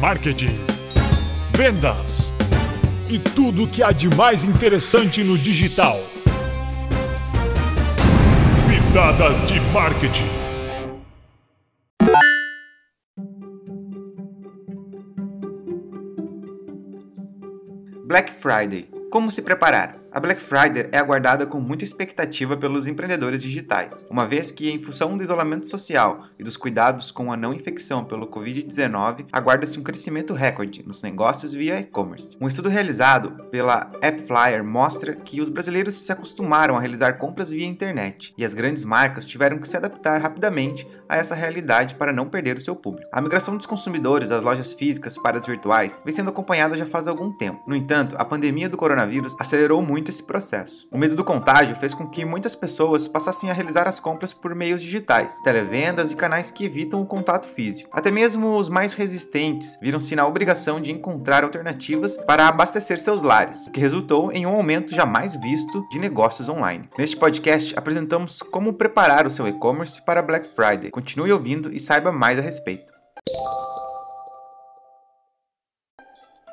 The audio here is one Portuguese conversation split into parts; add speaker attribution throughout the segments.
Speaker 1: marketing, vendas e tudo o que há de mais interessante no digital. Pitadas de marketing.
Speaker 2: Black Friday. Como se preparar? A Black Friday é aguardada com muita expectativa pelos empreendedores digitais, uma vez que, em função do isolamento social e dos cuidados com a não infecção pelo Covid-19, aguarda-se um crescimento recorde nos negócios via e-commerce. Um estudo realizado pela AppFlyer mostra que os brasileiros se acostumaram a realizar compras via internet e as grandes marcas tiveram que se adaptar rapidamente a essa realidade para não perder o seu público. A migração dos consumidores das lojas físicas para as virtuais vem sendo acompanhada já faz algum tempo. No entanto, a pandemia do coronavírus acelerou muito muito esse processo. O medo do contágio fez com que muitas pessoas passassem a realizar as compras por meios digitais, televendas e canais que evitam o contato físico. Até mesmo os mais resistentes viram-se na obrigação de encontrar alternativas para abastecer seus lares, o que resultou em um aumento jamais visto de negócios online. Neste podcast, apresentamos como preparar o seu e-commerce para Black Friday. Continue ouvindo e saiba mais a respeito.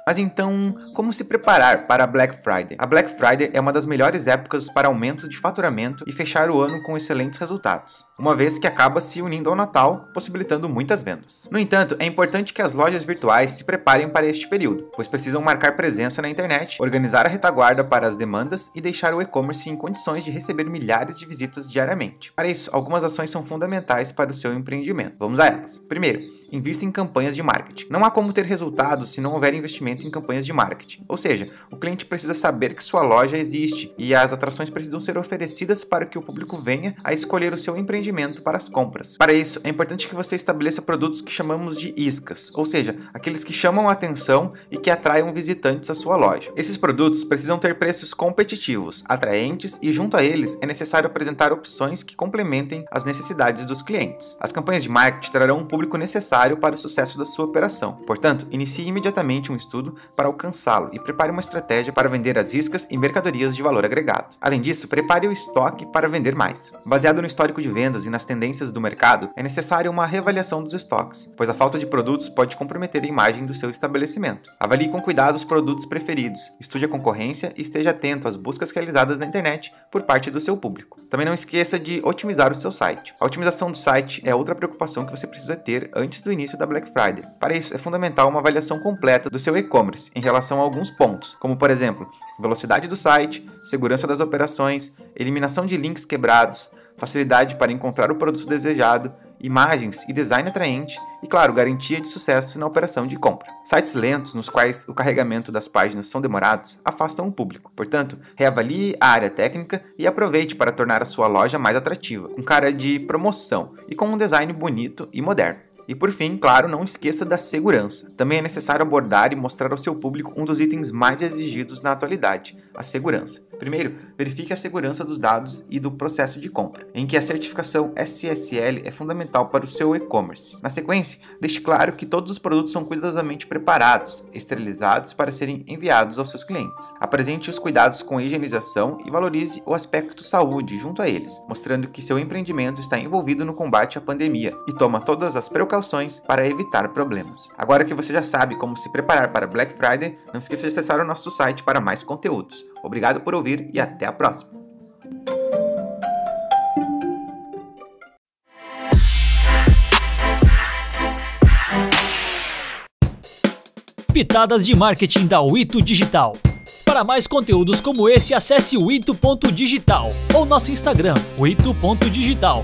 Speaker 2: Mas então, como se preparar para a Black Friday? A Black Friday é uma das melhores épocas para aumento de faturamento e fechar o ano com excelentes resultados, uma vez que acaba se unindo ao Natal, possibilitando muitas vendas. No entanto, é importante que as lojas virtuais se preparem para este período, pois precisam marcar presença na internet, organizar a retaguarda para as demandas e deixar o e-commerce em condições de receber milhares de visitas diariamente. Para isso, algumas ações são fundamentais para o seu empreendimento. Vamos a elas. Primeiro, invista em campanhas de marketing. Não há como ter resultados se não houver investimento em campanhas de marketing. Ou seja, o cliente precisa saber que sua loja existe e as atrações precisam ser oferecidas para que o público venha a escolher o seu empreendimento para as compras. Para isso, é importante que você estabeleça produtos que chamamos de iscas, ou seja, aqueles que chamam a atenção e que atraiam visitantes à sua loja. Esses produtos precisam ter preços competitivos, atraentes e junto a eles é necessário apresentar opções que complementem as necessidades dos clientes. As campanhas de marketing trarão um público necessário necessário para o sucesso da sua operação. Portanto, inicie imediatamente um estudo para alcançá-lo e prepare uma estratégia para vender as iscas e mercadorias de valor agregado. Além disso, prepare o estoque para vender mais. Baseado no histórico de vendas e nas tendências do mercado, é necessária uma reavaliação dos estoques, pois a falta de produtos pode comprometer a imagem do seu estabelecimento. Avalie com cuidado os produtos preferidos, estude a concorrência e esteja atento às buscas realizadas na internet por parte do seu público. Também não esqueça de otimizar o seu site. A otimização do site é outra preocupação que você precisa ter antes do início da Black Friday. Para isso, é fundamental uma avaliação completa do seu e-commerce em relação a alguns pontos, como por exemplo, velocidade do site, segurança das operações, eliminação de links quebrados, facilidade para encontrar o produto desejado, imagens e design atraente e, claro, garantia de sucesso na operação de compra. Sites lentos, nos quais o carregamento das páginas são demorados, afastam o público. Portanto, reavalie a área técnica e aproveite para tornar a sua loja mais atrativa, com cara de promoção e com um design bonito e moderno. E por fim, claro, não esqueça da segurança. Também é necessário abordar e mostrar ao seu público um dos itens mais exigidos na atualidade, a segurança. Primeiro, verifique a segurança dos dados e do processo de compra, em que a certificação SSL é fundamental para o seu e-commerce. Na sequência, deixe claro que todos os produtos são cuidadosamente preparados, esterilizados para serem enviados aos seus clientes. Apresente os cuidados com a higienização e valorize o aspecto saúde junto a eles, mostrando que seu empreendimento está envolvido no combate à pandemia e toma todas as precauções precauções para evitar problemas. Agora que você já sabe como se preparar para Black Friday, não esqueça de acessar o nosso site para mais conteúdos. Obrigado por ouvir e até a próxima!
Speaker 3: Pitadas de marketing da Wito Digital. Para mais conteúdos como esse, acesse o ito.digital ou nosso Instagram, ito.digital